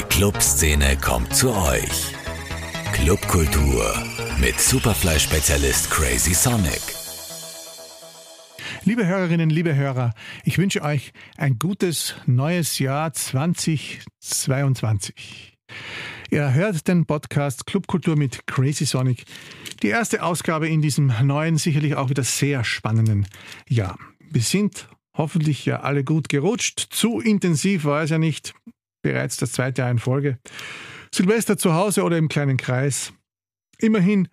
Die Clubszene kommt zu euch. Clubkultur mit Superfly-Spezialist Crazy Sonic. Liebe Hörerinnen, liebe Hörer, ich wünsche euch ein gutes neues Jahr 2022. Ihr hört den Podcast Clubkultur mit Crazy Sonic. Die erste Ausgabe in diesem neuen, sicherlich auch wieder sehr spannenden Jahr. Wir sind hoffentlich ja alle gut gerutscht. Zu intensiv war es ja nicht. Bereits das zweite Jahr in Folge. Silvester zu Hause oder im kleinen Kreis. Immerhin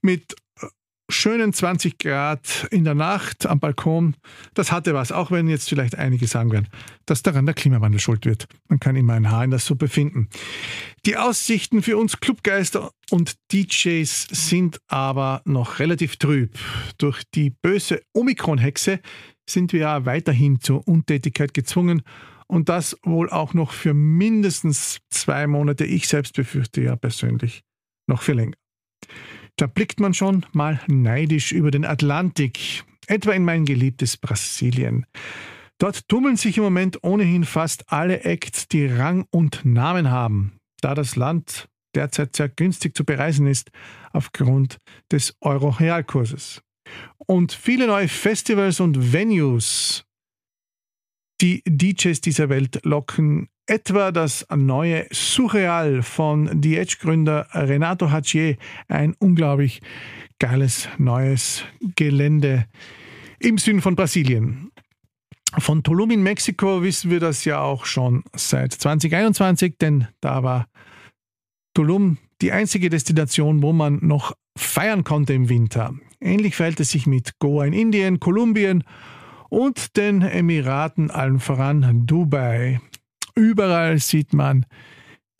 mit äh, schönen 20 Grad in der Nacht am Balkon. Das hatte was, auch wenn jetzt vielleicht einige sagen werden, dass daran der Klimawandel schuld wird. Man kann immer ein Haar in der Suppe finden. Die Aussichten für uns Clubgeister und DJs sind aber noch relativ trüb. Durch die böse Omikron-Hexe sind wir ja weiterhin zur Untätigkeit gezwungen und das wohl auch noch für mindestens zwei Monate. Ich selbst befürchte ja persönlich noch für länger. Da blickt man schon mal neidisch über den Atlantik, etwa in mein geliebtes Brasilien. Dort tummeln sich im Moment ohnehin fast alle Acts, die Rang und Namen haben, da das Land derzeit sehr günstig zu bereisen ist aufgrund des Euro-Realkurses. Und viele neue Festivals und Venues, die DJs dieser Welt locken, etwa das neue Surreal von The Edge-Gründer Renato Hachier, ein unglaublich geiles neues Gelände im Süden von Brasilien. Von Tulum in Mexiko wissen wir das ja auch schon seit 2021, denn da war Tulum die einzige Destination, wo man noch feiern konnte im Winter. Ähnlich verhält es sich mit Goa in Indien, Kolumbien und den Emiraten, allen voran Dubai. Überall sieht man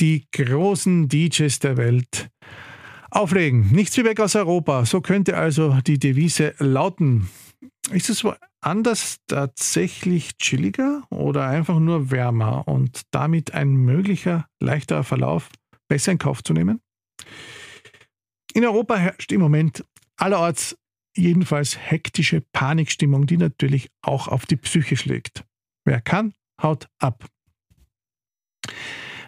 die großen DJs der Welt auflegen. Nichts wie weg aus Europa. So könnte also die Devise lauten. Ist es anders tatsächlich chilliger oder einfach nur wärmer und damit ein möglicher leichterer Verlauf besser in Kauf zu nehmen? In Europa herrscht im Moment allerorts jedenfalls hektische Panikstimmung, die natürlich auch auf die Psyche schlägt. Wer kann, haut ab.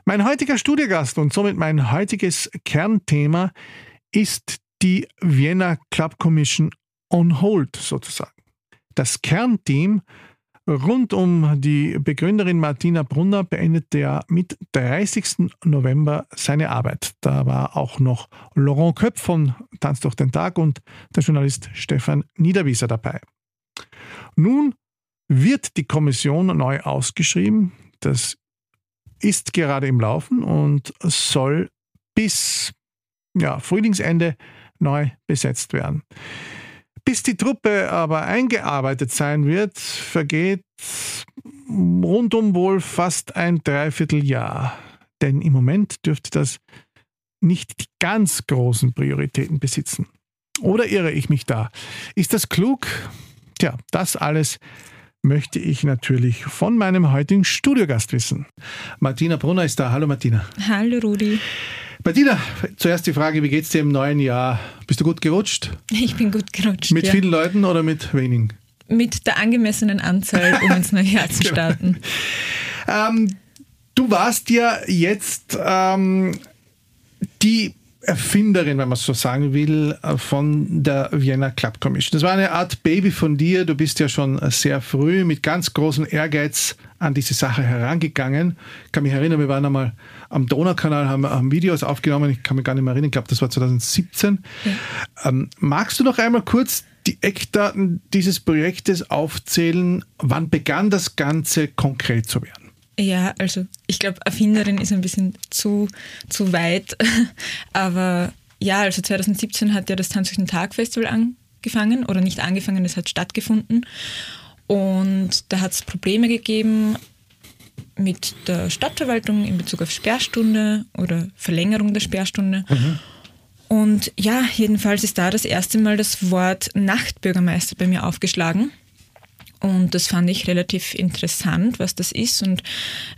Mein heutiger Studiogast und somit mein heutiges Kernthema ist die Vienna Club Commission on Hold sozusagen. Das Kernteam Rund um die Begründerin Martina Brunner beendete er mit 30. November seine Arbeit. Da war auch noch Laurent Köpf von Tanz durch den Tag und der Journalist Stefan Niederwieser dabei. Nun wird die Kommission neu ausgeschrieben. Das ist gerade im Laufen und soll bis ja, Frühlingsende neu besetzt werden. Bis die Truppe aber eingearbeitet sein wird, vergeht rundum wohl fast ein Dreivierteljahr. Denn im Moment dürfte das nicht die ganz großen Prioritäten besitzen. Oder irre ich mich da? Ist das klug? Tja, das alles möchte ich natürlich von meinem heutigen Studiogast wissen. Martina Brunner ist da. Hallo Martina. Hallo Rudi. Martina, zuerst die Frage, wie geht es dir im neuen Jahr? Bist du gut gerutscht? Ich bin gut gerutscht. Mit ja. vielen Leuten oder mit wenigen? Mit der angemessenen Anzahl, um ins neue Jahr zu genau. starten. ähm, du warst ja jetzt ähm, die Erfinderin, wenn man es so sagen will, von der Vienna Club Commission. Das war eine Art Baby von dir. Du bist ja schon sehr früh mit ganz großem Ehrgeiz an diese Sache herangegangen. Ich kann mich erinnern, wir waren einmal am Donaukanal, haben, haben Videos aufgenommen. Ich kann mich gar nicht mehr erinnern. Ich glaube, das war 2017. Ja. Ähm, magst du noch einmal kurz die Eckdaten dieses Projektes aufzählen? Wann begann das Ganze konkret zu werden? Ja, also ich glaube, Erfinderin ist ein bisschen zu, zu weit. Aber ja, also 2017 hat ja das Tanz durch den Tag Festival angefangen oder nicht angefangen, es hat stattgefunden. Und da hat es Probleme gegeben mit der Stadtverwaltung in Bezug auf Sperrstunde oder Verlängerung der Sperrstunde. Mhm. Und ja, jedenfalls ist da das erste Mal das Wort Nachtbürgermeister bei mir aufgeschlagen. Und das fand ich relativ interessant, was das ist. Und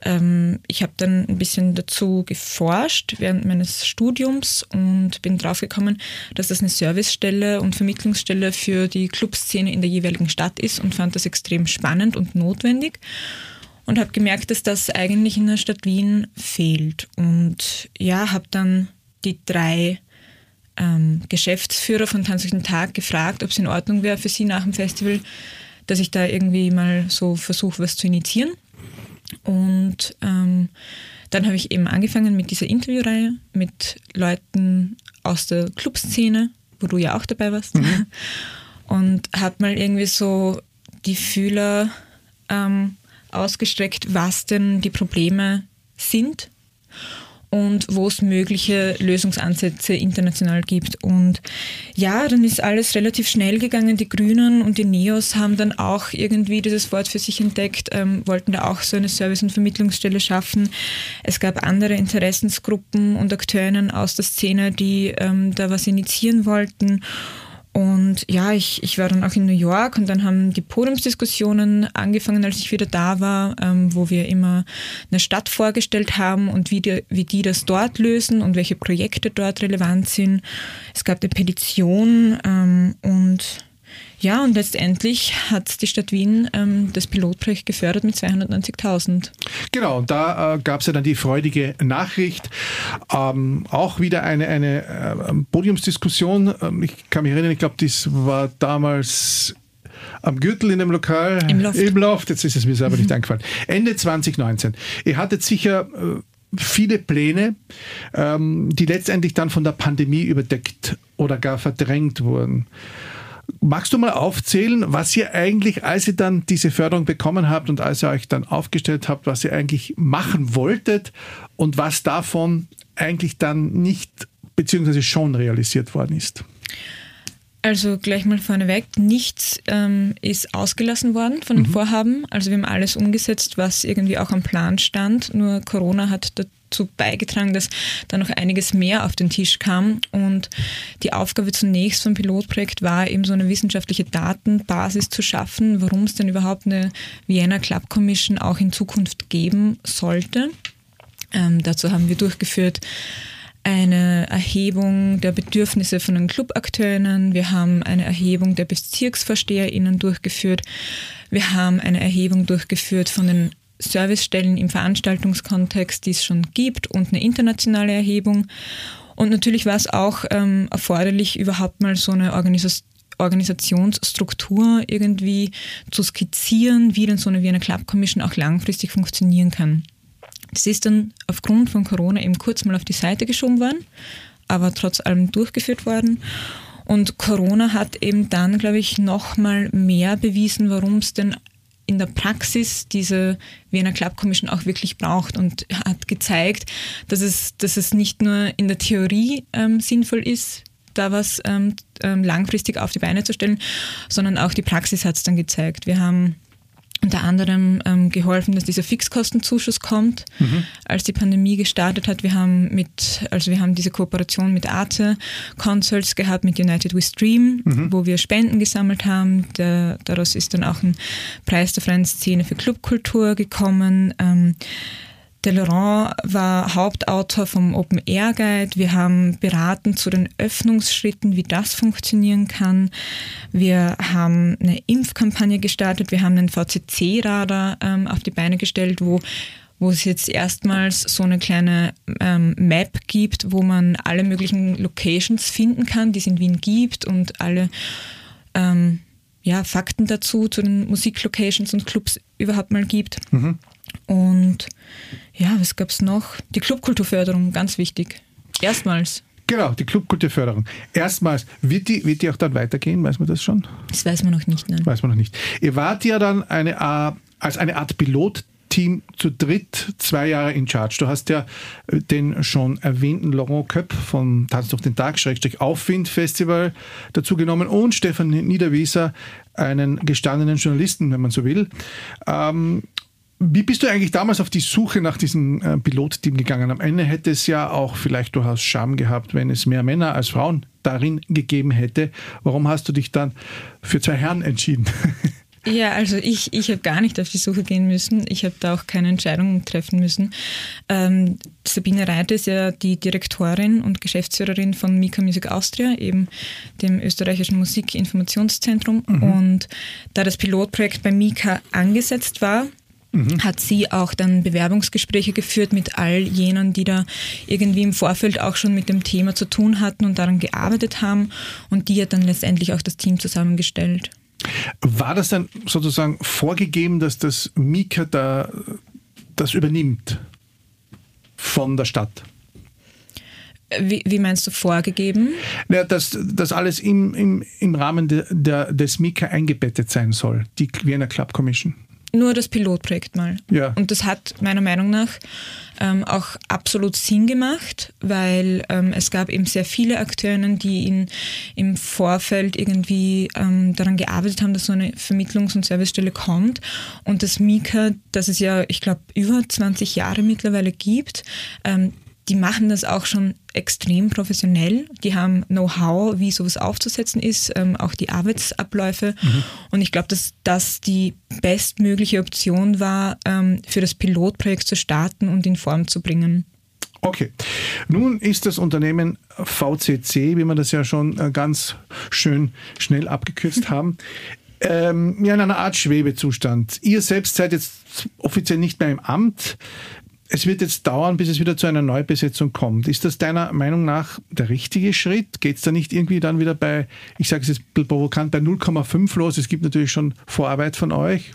ähm, ich habe dann ein bisschen dazu geforscht während meines Studiums und bin draufgekommen, dass das eine Servicestelle und Vermittlungsstelle für die Clubszene in der jeweiligen Stadt ist und fand das extrem spannend und notwendig. und habe gemerkt, dass das eigentlich in der Stadt Wien fehlt. Und ja, habe dann die drei ähm, Geschäftsführer von Tanz durch den Tag gefragt, ob es in Ordnung wäre für sie nach dem Festival, dass ich da irgendwie mal so versuche, was zu initiieren. Und ähm, dann habe ich eben angefangen mit dieser Interviewreihe mit Leuten aus der Clubszene, wo du ja auch dabei warst. Mhm. Und habe mal irgendwie so die Fühler ähm, ausgestreckt, was denn die Probleme sind und wo es mögliche Lösungsansätze international gibt. Und ja, dann ist alles relativ schnell gegangen. Die Grünen und die Neos haben dann auch irgendwie dieses Wort für sich entdeckt, ähm, wollten da auch so eine Service- und Vermittlungsstelle schaffen. Es gab andere Interessensgruppen und Akteurinnen aus der Szene, die ähm, da was initiieren wollten. Und ja, ich, ich war dann auch in New York und dann haben die Podiumsdiskussionen angefangen, als ich wieder da war, ähm, wo wir immer eine Stadt vorgestellt haben und wie die, wie die das dort lösen und welche Projekte dort relevant sind. Es gab eine Petition ähm, und ja, und letztendlich hat die Stadt Wien ähm, das Pilotprojekt gefördert mit 290.000. Genau, und da äh, gab es ja dann die freudige Nachricht. Ähm, auch wieder eine, eine äh, Podiumsdiskussion. Ähm, ich kann mich erinnern, ich glaube, das war damals am Gürtel in dem Lokal. Im Loft. Im Loft, jetzt ist es mir selber nicht eingefallen. Ende 2019. Ihr hattet sicher äh, viele Pläne, ähm, die letztendlich dann von der Pandemie überdeckt oder gar verdrängt wurden. Magst du mal aufzählen, was ihr eigentlich, als ihr dann diese Förderung bekommen habt und als ihr euch dann aufgestellt habt, was ihr eigentlich machen wolltet und was davon eigentlich dann nicht beziehungsweise schon realisiert worden ist? Also gleich mal vorneweg, nichts ähm, ist ausgelassen worden von den mhm. Vorhaben. Also wir haben alles umgesetzt, was irgendwie auch am Plan stand. Nur Corona hat dazu beigetragen, dass da noch einiges mehr auf den Tisch kam. Und die Aufgabe zunächst vom Pilotprojekt war eben so eine wissenschaftliche Datenbasis zu schaffen, warum es denn überhaupt eine Vienna Club Commission auch in Zukunft geben sollte. Ähm, dazu haben wir durchgeführt eine Erhebung der Bedürfnisse von den Clubakteurinnen, wir haben eine Erhebung der BezirksvorsteherInnen durchgeführt, wir haben eine Erhebung durchgeführt von den Servicestellen im Veranstaltungskontext, die es schon gibt, und eine internationale Erhebung. Und natürlich war es auch ähm, erforderlich, überhaupt mal so eine Organisation Organisationsstruktur irgendwie zu skizzieren, wie denn so eine Wiener Club Commission auch langfristig funktionieren kann. Das ist dann aufgrund von Corona eben kurz mal auf die Seite geschoben worden, aber trotz allem durchgeführt worden. Und Corona hat eben dann, glaube ich, noch mal mehr bewiesen, warum es denn in der Praxis diese Wiener Club Commission auch wirklich braucht und hat gezeigt, dass es, dass es nicht nur in der Theorie ähm, sinnvoll ist, da was ähm, ähm langfristig auf die Beine zu stellen, sondern auch die Praxis hat es dann gezeigt. Wir haben unter anderem ähm, geholfen, dass dieser Fixkostenzuschuss kommt, mhm. als die Pandemie gestartet hat. Wir haben mit, also wir haben diese Kooperation mit Arte Consults gehabt, mit United We Stream, mhm. wo wir Spenden gesammelt haben. Der, daraus ist dann auch ein Preis der freien Szene für Clubkultur gekommen. Ähm, Laurent war Hauptautor vom Open Air Guide. Wir haben beraten zu den Öffnungsschritten, wie das funktionieren kann. Wir haben eine Impfkampagne gestartet. Wir haben einen VCC-Radar ähm, auf die Beine gestellt, wo wo es jetzt erstmals so eine kleine ähm, Map gibt, wo man alle möglichen Locations finden kann, die es in Wien gibt und alle ähm, ja, Fakten dazu zu den Musiklocations und Clubs überhaupt mal gibt. Mhm. Und ja, was gab es noch? Die Clubkulturförderung, ganz wichtig. Erstmals. Genau, die Clubkulturförderung. Erstmals, wird die, wird die auch dann weitergehen? Weiß man das schon? Das weiß man noch nicht, nein. Weiß man noch nicht. Ihr wart ja dann eine, äh, als eine Art Pilotteam zu dritt zwei Jahre in Charge. Du hast ja äh, den schon erwähnten Laurent Köpp von Tanz durch den Tag, Schrägstrich Aufwind Festival dazu genommen und Stefan Niederwieser, einen gestandenen Journalisten, wenn man so will. Ähm, wie bist du eigentlich damals auf die Suche nach diesem äh, Pilotteam gegangen? Am Ende hätte es ja auch vielleicht durchaus Scham gehabt, wenn es mehr Männer als Frauen darin gegeben hätte. Warum hast du dich dann für zwei Herren entschieden? Ja, also ich, ich habe gar nicht auf die Suche gehen müssen. Ich habe da auch keine Entscheidungen treffen müssen. Ähm, Sabine Reiter ist ja die Direktorin und Geschäftsführerin von Mika Music Austria, eben dem österreichischen Musikinformationszentrum. Mhm. Und da das Pilotprojekt bei Mika angesetzt war, mhm. hat sie auch dann Bewerbungsgespräche geführt mit all jenen, die da irgendwie im Vorfeld auch schon mit dem Thema zu tun hatten und daran gearbeitet haben. Und die hat dann letztendlich auch das Team zusammengestellt. War das dann sozusagen vorgegeben, dass das Mika da das übernimmt von der Stadt? Wie, wie, meinst du vorgegeben? Ja, dass das alles im, im, im Rahmen de, der, des Mika eingebettet sein soll, die Wiener Club Commission. Nur das Pilotprojekt mal. Ja. Und das hat meiner Meinung nach ähm, auch absolut Sinn gemacht, weil ähm, es gab eben sehr viele Akteurinnen, die in, im Vorfeld irgendwie ähm, daran gearbeitet haben, dass so eine Vermittlungs- und Servicestelle kommt. Und das Mika, das es ja, ich glaube, über 20 Jahre mittlerweile gibt, ähm, die machen das auch schon extrem professionell. Die haben Know-how, wie sowas aufzusetzen ist, ähm, auch die Arbeitsabläufe. Mhm. Und ich glaube, dass das die bestmögliche Option war, ähm, für das Pilotprojekt zu starten und in Form zu bringen. Okay. Nun ist das Unternehmen VCC, wie wir das ja schon äh, ganz schön schnell abgekürzt haben, ähm, ja, in einer Art Schwebezustand. Ihr selbst seid jetzt offiziell nicht mehr im Amt es wird jetzt dauern, bis es wieder zu einer Neubesetzung kommt. Ist das deiner Meinung nach der richtige Schritt? Geht es da nicht irgendwie dann wieder bei, ich sage es jetzt provokant, bei 0,5 los? Es gibt natürlich schon Vorarbeit von euch.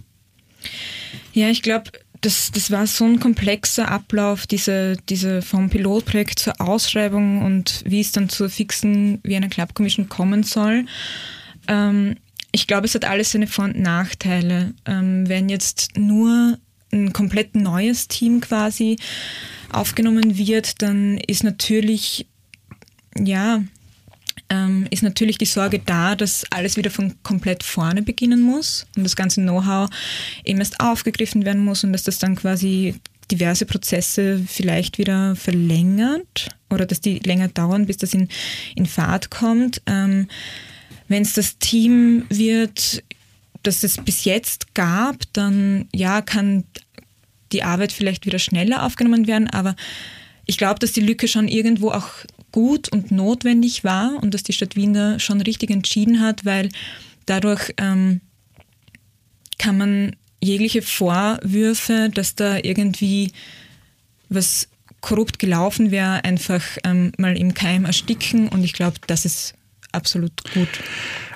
Ja, ich glaube, das, das war so ein komplexer Ablauf, diese, diese vom Pilotprojekt zur Ausschreibung und wie es dann zur fixen Vienna Club Commission kommen soll. Ähm, ich glaube, es hat alles seine Vor- und Nachteile. Ähm, wenn jetzt nur ein komplett neues Team quasi aufgenommen wird, dann ist natürlich, ja, ähm, ist natürlich die Sorge da, dass alles wieder von komplett vorne beginnen muss und das ganze Know-how eben erst aufgegriffen werden muss und dass das dann quasi diverse Prozesse vielleicht wieder verlängert oder dass die länger dauern, bis das in, in Fahrt kommt. Ähm, Wenn es das Team wird, das es bis jetzt gab, dann ja, kann die Arbeit vielleicht wieder schneller aufgenommen werden, aber ich glaube, dass die Lücke schon irgendwo auch gut und notwendig war und dass die Stadt Wien da schon richtig entschieden hat, weil dadurch ähm, kann man jegliche Vorwürfe, dass da irgendwie was korrupt gelaufen wäre, einfach ähm, mal im Keim ersticken und ich glaube, das ist absolut gut.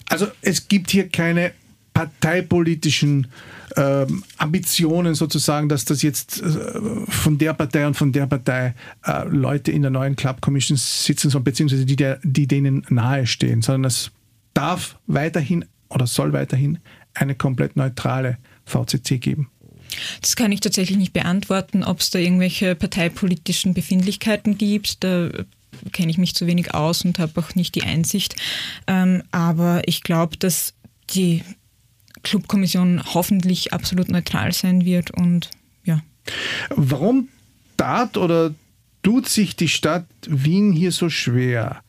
Also es gibt hier keine parteipolitischen ähm, Ambitionen sozusagen, dass das jetzt äh, von der Partei und von der Partei äh, Leute in der neuen Club Commission sitzen sollen, beziehungsweise die, der, die denen nahestehen, sondern es darf weiterhin oder soll weiterhin eine komplett neutrale VCC geben. Das kann ich tatsächlich nicht beantworten, ob es da irgendwelche parteipolitischen Befindlichkeiten gibt. Da kenne ich mich zu wenig aus und habe auch nicht die Einsicht. Ähm, aber ich glaube, dass die Clubkommission hoffentlich absolut neutral sein wird und ja. Warum tat oder tut sich die Stadt Wien hier so schwer?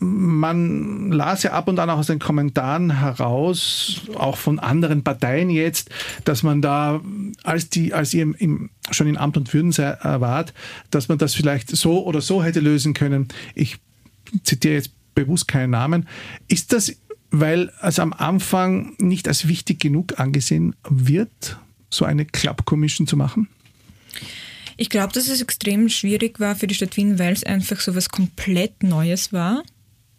man las ja ab und an auch aus den Kommentaren heraus, auch von anderen Parteien jetzt, dass man da, als, die, als ihr im, schon in Amt und Würden wart, dass man das vielleicht so oder so hätte lösen können. Ich zitiere jetzt bewusst keinen Namen. Ist das weil es am Anfang nicht als wichtig genug angesehen wird, so eine Club Commission zu machen? Ich glaube, dass es extrem schwierig war für die Stadt Wien, weil es einfach so was komplett Neues war,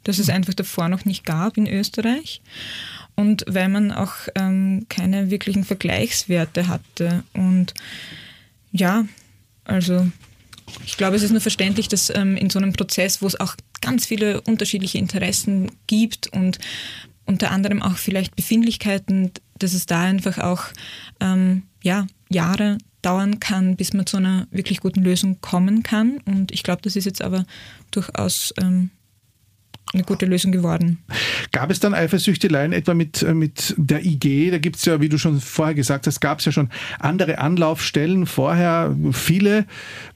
dass es einfach davor noch nicht gab in Österreich und weil man auch ähm, keine wirklichen Vergleichswerte hatte. Und ja, also ich glaube, es ist nur verständlich, dass ähm, in so einem Prozess, wo es auch ganz viele unterschiedliche Interessen gibt und unter anderem auch vielleicht Befindlichkeiten, dass es da einfach auch ähm, ja, Jahre dauern kann, bis man zu einer wirklich guten Lösung kommen kann. Und ich glaube, das ist jetzt aber durchaus ähm, eine gute Lösung geworden. Gab es dann Eifersüchteleien etwa mit, äh, mit der IG? Da gibt es ja, wie du schon vorher gesagt hast, gab es ja schon andere Anlaufstellen vorher, viele.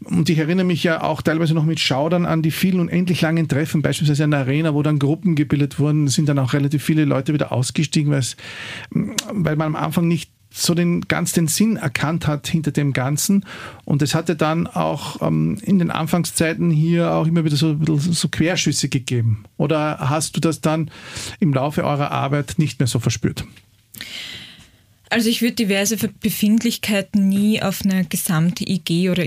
Und ich erinnere mich ja auch teilweise noch mit Schaudern an die vielen unendlich langen Treffen, beispielsweise in der Arena, wo dann Gruppen gebildet wurden, sind dann auch relativ viele Leute wieder ausgestiegen, weil man am Anfang nicht so den ganz den Sinn erkannt hat hinter dem Ganzen. Und es hatte dann auch ähm, in den Anfangszeiten hier auch immer wieder so, so Querschüsse gegeben. Oder hast du das dann im Laufe eurer Arbeit nicht mehr so verspürt? Also ich würde diverse Befindlichkeiten nie auf eine gesamte IG oder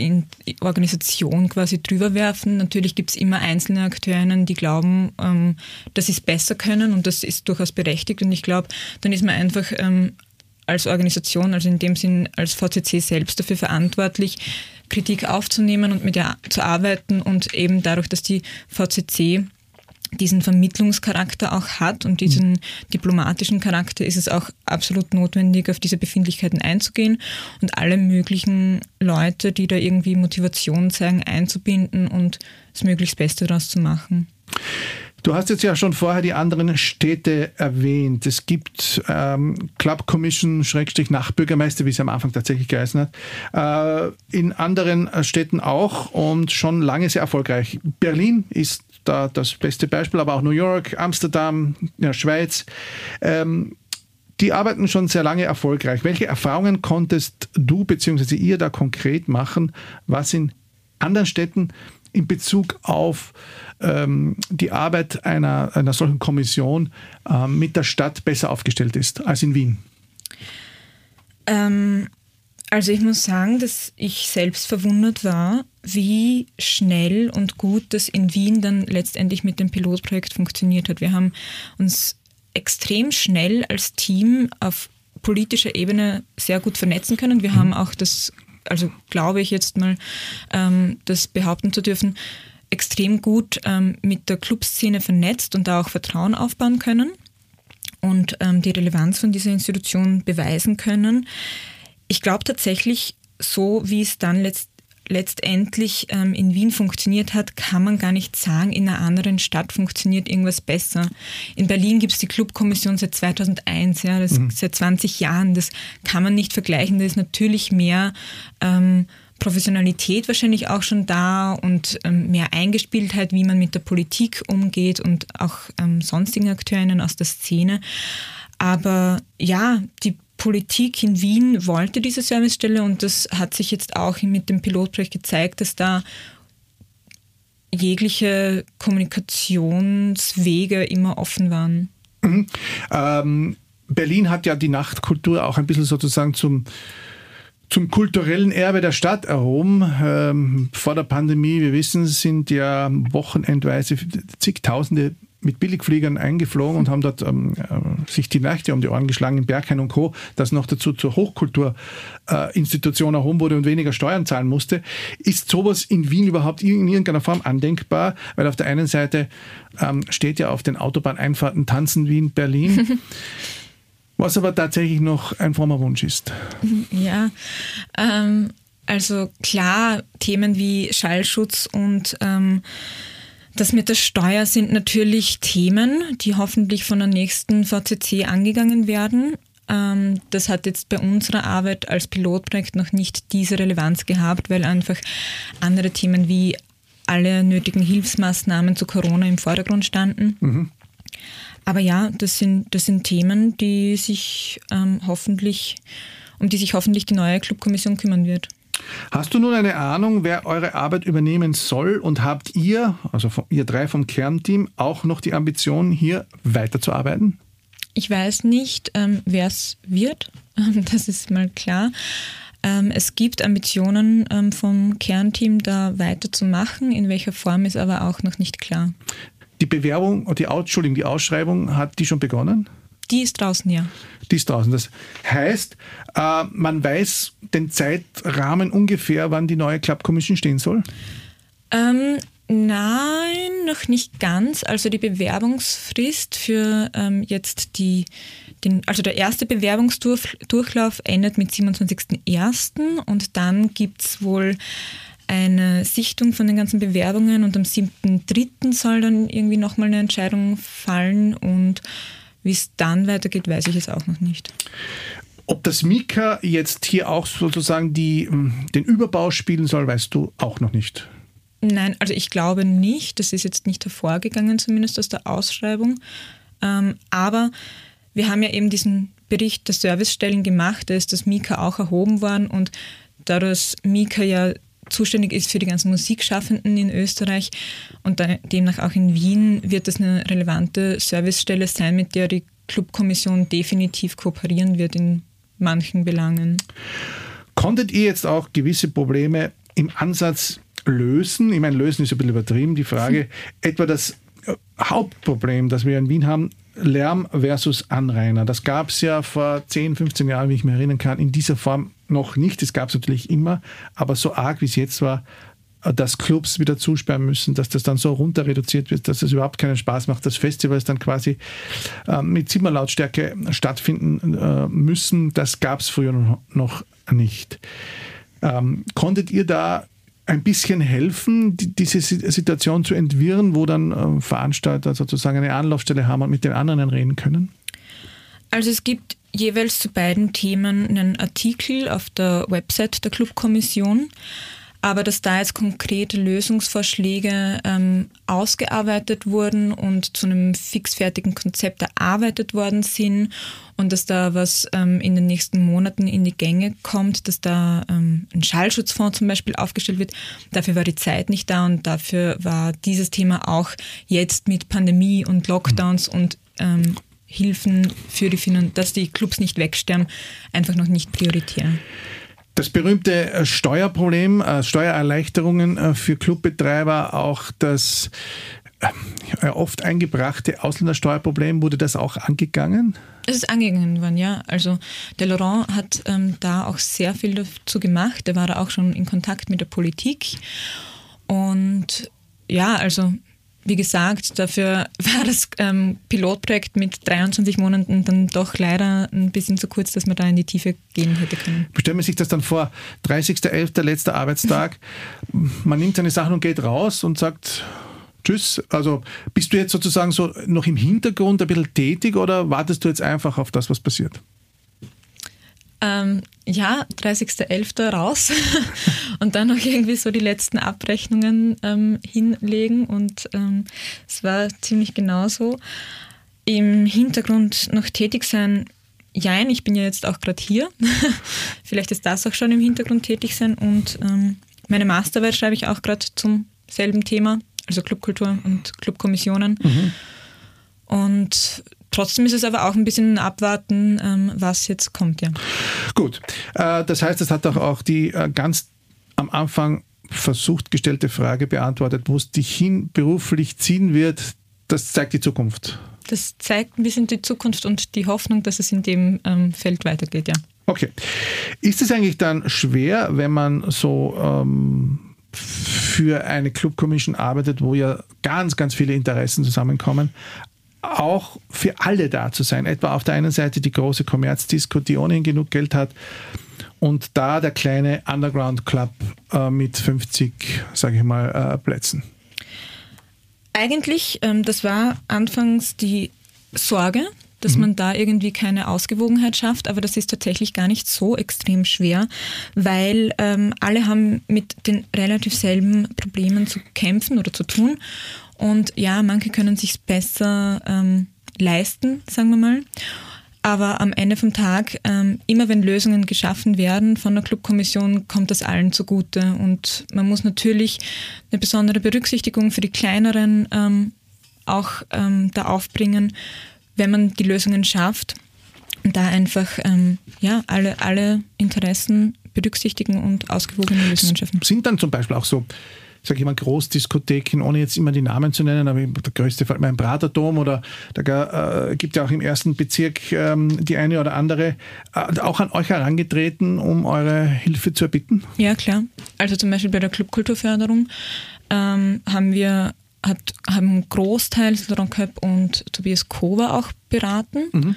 Organisation quasi drüber werfen. Natürlich gibt es immer einzelne Akteurinnen, die glauben, ähm, dass sie es besser können und das ist durchaus berechtigt. Und ich glaube, dann ist man einfach ähm, als Organisation, also in dem Sinn als VCC selbst dafür verantwortlich, Kritik aufzunehmen und mit ihr zu arbeiten und eben dadurch, dass die VCC diesen Vermittlungscharakter auch hat und diesen mhm. diplomatischen Charakter, ist es auch absolut notwendig, auf diese Befindlichkeiten einzugehen und alle möglichen Leute, die da irgendwie Motivation zeigen, einzubinden und das möglichst Beste daraus zu machen. Du hast jetzt ja schon vorher die anderen Städte erwähnt. Es gibt ähm, Club Commission, Schrägstrich Nachbürgermeister, wie es am Anfang tatsächlich geheißen hat, äh, in anderen Städten auch und schon lange sehr erfolgreich. Berlin ist da das beste Beispiel, aber auch New York, Amsterdam, ja, Schweiz. Ähm, die arbeiten schon sehr lange erfolgreich. Welche Erfahrungen konntest du bzw. ihr da konkret machen, was in anderen Städten in Bezug auf ähm, die Arbeit einer, einer solchen Kommission äh, mit der Stadt besser aufgestellt ist als in Wien? Ähm, also ich muss sagen, dass ich selbst verwundert war, wie schnell und gut das in Wien dann letztendlich mit dem Pilotprojekt funktioniert hat. Wir haben uns extrem schnell als Team auf politischer Ebene sehr gut vernetzen können. Wir mhm. haben auch das, also glaube ich jetzt mal, ähm, das behaupten zu dürfen, extrem gut ähm, mit der Clubszene vernetzt und da auch Vertrauen aufbauen können und ähm, die Relevanz von dieser Institution beweisen können. Ich glaube tatsächlich, so wie es dann letzt, letztendlich ähm, in Wien funktioniert hat, kann man gar nicht sagen, in einer anderen Stadt funktioniert irgendwas besser. In Berlin gibt es die Clubkommission seit 2001, ja, das mhm. seit 20 Jahren. Das kann man nicht vergleichen. Da ist natürlich mehr ähm, Professionalität wahrscheinlich auch schon da und ähm, mehr Eingespieltheit, wie man mit der Politik umgeht und auch ähm, sonstigen Akteurinnen aus der Szene. Aber ja, die Politik in Wien wollte diese Servicestelle und das hat sich jetzt auch mit dem Pilotprojekt gezeigt, dass da jegliche Kommunikationswege immer offen waren. Mhm. Ähm, Berlin hat ja die Nachtkultur auch ein bisschen sozusagen zum zum kulturellen Erbe der Stadt erhoben. Ähm, vor der Pandemie, wir wissen, sind ja wochenendweise zigtausende mit Billigfliegern eingeflogen und haben dort ähm, äh, sich die Nächte um die Ohren geschlagen in Berghain und Co., das noch dazu zur Hochkulturinstitution äh, erhoben wurde und weniger Steuern zahlen musste. Ist sowas in Wien überhaupt in irgendeiner Form andenkbar? Weil auf der einen Seite ähm, steht ja auf den Autobahneinfahrten Tanzen Wien, Berlin. was aber tatsächlich noch ein frommer Wunsch ist. Ja, ähm, also klar, Themen wie Schallschutz und ähm, das mit der Steuer sind natürlich Themen, die hoffentlich von der nächsten VCC angegangen werden. Ähm, das hat jetzt bei unserer Arbeit als Pilotprojekt noch nicht diese Relevanz gehabt, weil einfach andere Themen wie alle nötigen Hilfsmaßnahmen zu Corona im Vordergrund standen. Mhm. Aber ja, das sind, das sind Themen, die sich ähm, hoffentlich, um die sich hoffentlich die neue Clubkommission kümmern wird. Hast du nun eine Ahnung, wer eure Arbeit übernehmen soll und habt ihr, also ihr drei vom Kernteam, auch noch die Ambition, hier weiterzuarbeiten? Ich weiß nicht, ähm, wer es wird, das ist mal klar. Ähm, es gibt Ambitionen ähm, vom Kernteam, da weiterzumachen. In welcher Form ist aber auch noch nicht klar. Die Bewerbung, die, Entschuldigung, die Ausschreibung, hat die schon begonnen? Die ist draußen, ja. Die ist draußen. Das heißt, äh, man weiß den Zeitrahmen ungefähr, wann die neue Club Commission stehen soll? Ähm, nein, noch nicht ganz. Also die Bewerbungsfrist für ähm, jetzt die, den, also der erste Bewerbungsdurchlauf endet mit 27.01. und dann gibt es wohl eine Sichtung von den ganzen Bewerbungen und am 7.3. soll dann irgendwie nochmal eine Entscheidung fallen und wie es dann weitergeht, weiß ich es auch noch nicht. Ob das Mika jetzt hier auch sozusagen die, ähm, den Überbau spielen soll, weißt du auch noch nicht. Nein, also ich glaube nicht. Das ist jetzt nicht hervorgegangen, zumindest aus der Ausschreibung. Ähm, aber wir haben ja eben diesen Bericht der Servicestellen gemacht, da ist das Mika auch erhoben worden und da das Mika ja zuständig ist für die ganzen Musikschaffenden in Österreich und demnach auch in Wien, wird das eine relevante Servicestelle sein, mit der die Clubkommission definitiv kooperieren wird in manchen Belangen. Konntet ihr jetzt auch gewisse Probleme im Ansatz lösen? Ich meine, lösen ist ein bisschen übertrieben. Die Frage, etwa das äh, Hauptproblem, das wir in Wien haben, Lärm versus Anrainer. Das gab es ja vor 10, 15 Jahren, wie ich mich erinnern kann, in dieser Form noch nicht. Das gab es natürlich immer, aber so arg wie es jetzt war, äh, dass Clubs wieder zusperren müssen, dass das dann so runter reduziert wird, dass es überhaupt keinen Spaß macht, dass Festivals dann quasi äh, mit Zimmerlautstärke stattfinden äh, müssen. Das gab es früher noch nicht. Ähm, konntet ihr da ein bisschen helfen, die, diese Situation zu entwirren, wo dann äh, Veranstalter sozusagen eine Anlaufstelle haben und mit den anderen reden können? Also es gibt jeweils zu beiden Themen einen Artikel auf der Website der Clubkommission. Aber dass da jetzt konkrete Lösungsvorschläge ähm, ausgearbeitet wurden und zu einem fixfertigen Konzept erarbeitet worden sind und dass da was ähm, in den nächsten Monaten in die Gänge kommt, dass da ähm, ein Schallschutzfonds zum Beispiel aufgestellt wird, dafür war die Zeit nicht da und dafür war dieses Thema auch jetzt mit Pandemie und Lockdowns und ähm, Hilfen für die Finan dass die Clubs nicht wegsterben, einfach noch nicht prioritär. Das berühmte äh, Steuerproblem, äh, Steuererleichterungen äh, für Clubbetreiber, auch das oft eingebrachte Ausländersteuerproblem, wurde das auch angegangen? Es ist angegangen worden, ja. Also der Laurent hat ähm, da auch sehr viel dazu gemacht. Er war da auch schon in Kontakt mit der Politik. Und ja, also wie gesagt, dafür war das ähm, Pilotprojekt mit 23 Monaten dann doch leider ein bisschen zu kurz, dass man da in die Tiefe gehen hätte können. Stellen wir sich das dann vor, 30.11., letzter Arbeitstag, man nimmt seine Sachen und geht raus und sagt, Tschüss. Also bist du jetzt sozusagen so noch im Hintergrund ein bisschen tätig oder wartest du jetzt einfach auf das, was passiert? Ähm, ja, 30.11. raus und dann noch irgendwie so die letzten Abrechnungen ähm, hinlegen und ähm, es war ziemlich genauso. Im Hintergrund noch tätig sein, jein, ich bin ja jetzt auch gerade hier. Vielleicht ist das auch schon im Hintergrund tätig sein und ähm, meine Masterarbeit schreibe ich auch gerade zum selben Thema, also Clubkultur und Clubkommissionen. Mhm. Und Trotzdem ist es aber auch ein bisschen abwarten, ähm, was jetzt kommt, ja. Gut. Äh, das heißt, es hat doch auch die äh, ganz am Anfang versucht gestellte Frage beantwortet, wo es dich hin beruflich ziehen wird. Das zeigt die Zukunft. Das zeigt ein bisschen die Zukunft und die Hoffnung, dass es in dem ähm, Feld weitergeht, ja. Okay. Ist es eigentlich dann schwer, wenn man so ähm, für eine Club Commission arbeitet, wo ja ganz, ganz viele Interessen zusammenkommen, auch für alle da zu sein. Etwa auf der einen Seite die große Kommerzdisco, die ohnehin genug Geld hat, und da der kleine Underground Club äh, mit 50, sage ich mal, äh, Plätzen. Eigentlich, ähm, das war anfangs die Sorge, dass mhm. man da irgendwie keine Ausgewogenheit schafft, aber das ist tatsächlich gar nicht so extrem schwer, weil ähm, alle haben mit den relativ selben Problemen zu kämpfen oder zu tun und ja, manche können sich besser ähm, leisten, sagen wir mal. Aber am Ende vom Tag, ähm, immer wenn Lösungen geschaffen werden von der Clubkommission, kommt das allen zugute. Und man muss natürlich eine besondere Berücksichtigung für die kleineren ähm, auch ähm, da aufbringen, wenn man die Lösungen schafft. Und da einfach ähm, ja, alle, alle Interessen berücksichtigen und ausgewogene Lösungen schaffen. Sind dann zum Beispiel auch so sage ich mal, Großdiskotheken, ohne jetzt immer die Namen zu nennen, aber der größte fällt mir ein Praterdom oder da äh, gibt ja auch im ersten Bezirk ähm, die eine oder andere, äh, auch an euch herangetreten, um eure Hilfe zu erbitten? Ja, klar. Also zum Beispiel bei der Clubkulturförderung ähm, haben wir hat, haben großteils Köpp und Tobias Kova auch beraten. Mhm.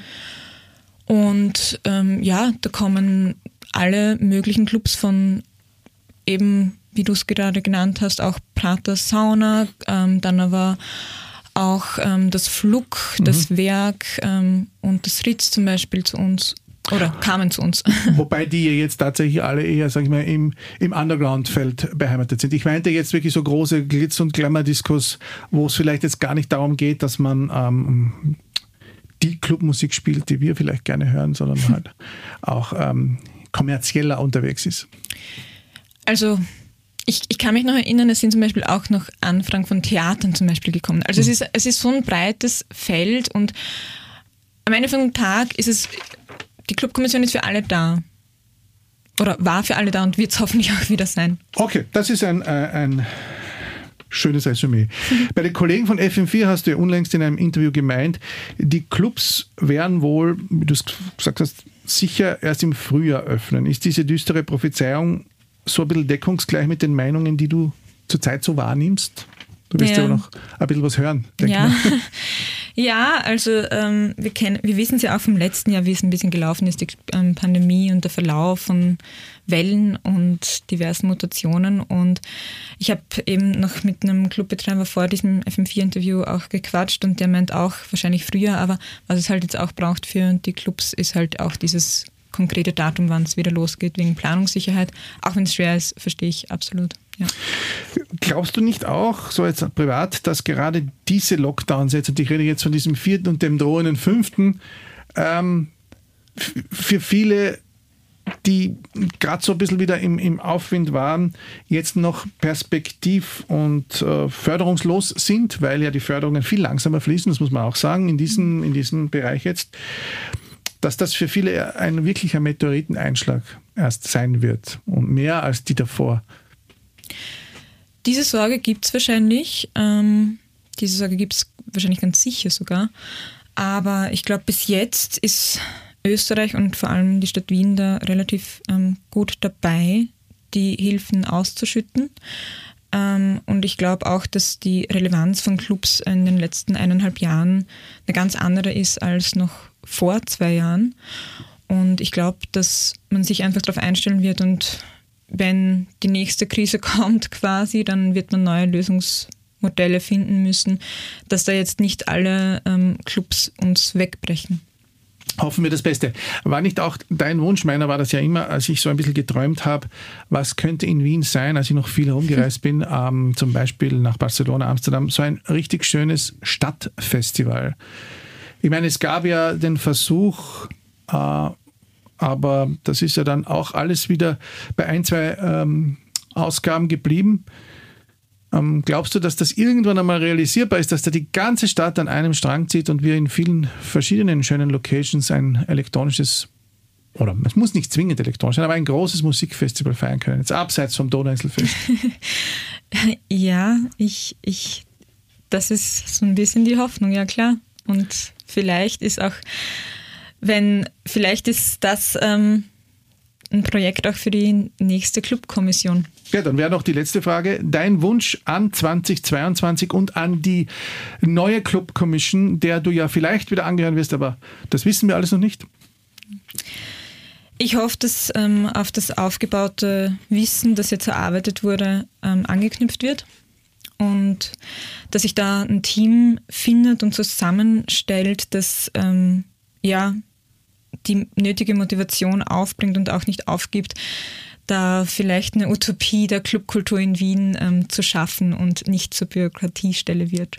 Und ähm, ja, da kommen alle möglichen Clubs von eben wie du es gerade genannt hast, auch Prater Sauna, ähm, dann aber auch ähm, das Flug, mhm. das Werk ähm, und das Ritz zum Beispiel zu uns oder kamen zu uns. Wobei die jetzt tatsächlich alle eher, sag ich mal, im, im Underground-Feld beheimatet sind. Ich meinte jetzt wirklich so große Glitz- und Glamour-Diskos, wo es vielleicht jetzt gar nicht darum geht, dass man ähm, die Clubmusik spielt, die wir vielleicht gerne hören, sondern halt auch ähm, kommerzieller unterwegs ist. Also ich, ich kann mich noch erinnern, es sind zum Beispiel auch noch Anfragen von Theatern zum Beispiel gekommen. Also mhm. es, ist, es ist so ein breites Feld und am Ende vom Tag ist es die Clubkommission ist für alle da. Oder war für alle da und wird es hoffentlich auch wieder sein. Okay, das ist ein, äh, ein schönes Resümee. Bei den Kollegen von FM4 hast du ja unlängst in einem Interview gemeint, die Clubs werden wohl, wie du es gesagt hast, sicher erst im Frühjahr öffnen. Ist diese düstere Prophezeiung so ein bisschen deckungsgleich mit den Meinungen, die du zurzeit so wahrnimmst? Du wirst ja, ja noch ein bisschen was hören. Ja. ja, also ähm, wir, kennen, wir wissen es ja auch vom letzten Jahr, wie es ein bisschen gelaufen ist, die ähm, Pandemie und der Verlauf von Wellen und diversen Mutationen. Und ich habe eben noch mit einem Clubbetreiber vor diesem FM4-Interview auch gequatscht und der meint auch wahrscheinlich früher, aber was es halt jetzt auch braucht für die Clubs, ist halt auch dieses konkrete Datum, wann es wieder losgeht, wegen Planungssicherheit. Auch wenn es schwer ist, verstehe ich absolut. Ja. Glaubst du nicht auch, so jetzt privat, dass gerade diese Lockdowns jetzt, ich rede jetzt von diesem vierten und dem drohenden fünften, ähm, für viele, die gerade so ein bisschen wieder im, im Aufwind waren, jetzt noch perspektiv- und äh, förderungslos sind, weil ja die Förderungen viel langsamer fließen, das muss man auch sagen, in diesem, in diesem Bereich jetzt, dass das für viele ein wirklicher Meteoriteneinschlag erst sein wird und mehr als die davor. Diese Sorge gibt es wahrscheinlich. Ähm, diese Sorge gibt es wahrscheinlich ganz sicher sogar. Aber ich glaube, bis jetzt ist Österreich und vor allem die Stadt Wien da relativ ähm, gut dabei, die Hilfen auszuschütten. Ähm, und ich glaube auch, dass die Relevanz von Clubs in den letzten eineinhalb Jahren eine ganz andere ist als noch vor zwei Jahren. Und ich glaube, dass man sich einfach darauf einstellen wird und wenn die nächste Krise kommt quasi, dann wird man neue Lösungsmodelle finden müssen, dass da jetzt nicht alle ähm, Clubs uns wegbrechen. Hoffen wir das Beste. War nicht auch dein Wunsch, meiner war das ja immer, als ich so ein bisschen geträumt habe, was könnte in Wien sein, als ich noch viel herumgereist bin, ähm, zum Beispiel nach Barcelona, Amsterdam, so ein richtig schönes Stadtfestival. Ich meine, es gab ja den Versuch, äh, aber das ist ja dann auch alles wieder bei ein, zwei ähm, Ausgaben geblieben. Ähm, glaubst du, dass das irgendwann einmal realisierbar ist, dass da die ganze Stadt an einem Strang zieht und wir in vielen verschiedenen schönen Locations ein elektronisches oder es muss nicht zwingend elektronisch sein, aber ein großes Musikfestival feiern können, jetzt abseits vom Donauinselfest? ja, ich, ich, das ist so ein bisschen die Hoffnung, ja klar. Und vielleicht ist auch wenn vielleicht ist das ähm, ein Projekt auch für die nächste Clubkommission. Ja, dann wäre noch die letzte Frage. Dein Wunsch an 2022 und an die neue Clubkommission, der du ja vielleicht wieder angehören wirst, aber das wissen wir alles noch nicht. Ich hoffe, dass ähm, auf das aufgebaute Wissen, das jetzt erarbeitet wurde, ähm, angeknüpft wird und dass sich da ein Team findet und zusammenstellt, das ähm, ja die nötige Motivation aufbringt und auch nicht aufgibt, da vielleicht eine Utopie der Clubkultur in Wien ähm, zu schaffen und nicht zur Bürokratiestelle wird.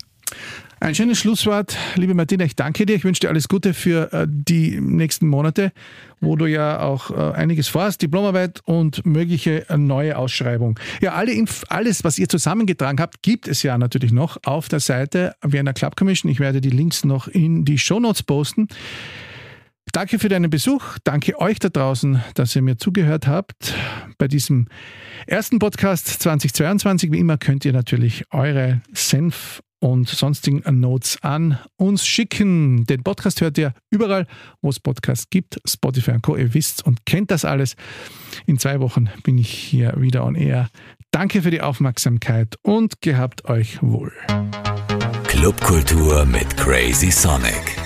Ein schönes Schlusswort, liebe Martina. Ich danke dir. Ich wünsche dir alles Gute für äh, die nächsten Monate, wo du ja auch äh, einiges vorhast, Diplomarbeit und mögliche äh, neue Ausschreibung. Ja, alle Inf alles, was ihr zusammengetragen habt, gibt es ja natürlich noch auf der Seite Vienna Club Commission. Ich werde die Links noch in die Show Notes posten. Danke für deinen Besuch. Danke euch da draußen, dass ihr mir zugehört habt. Bei diesem ersten Podcast 2022, wie immer, könnt ihr natürlich eure Senf und sonstigen Notes an uns schicken. Den Podcast hört ihr überall, wo es Podcasts gibt, Spotify und Co. Ihr wisst und kennt das alles. In zwei Wochen bin ich hier wieder on air. Danke für die Aufmerksamkeit und gehabt euch wohl. Clubkultur mit Crazy Sonic.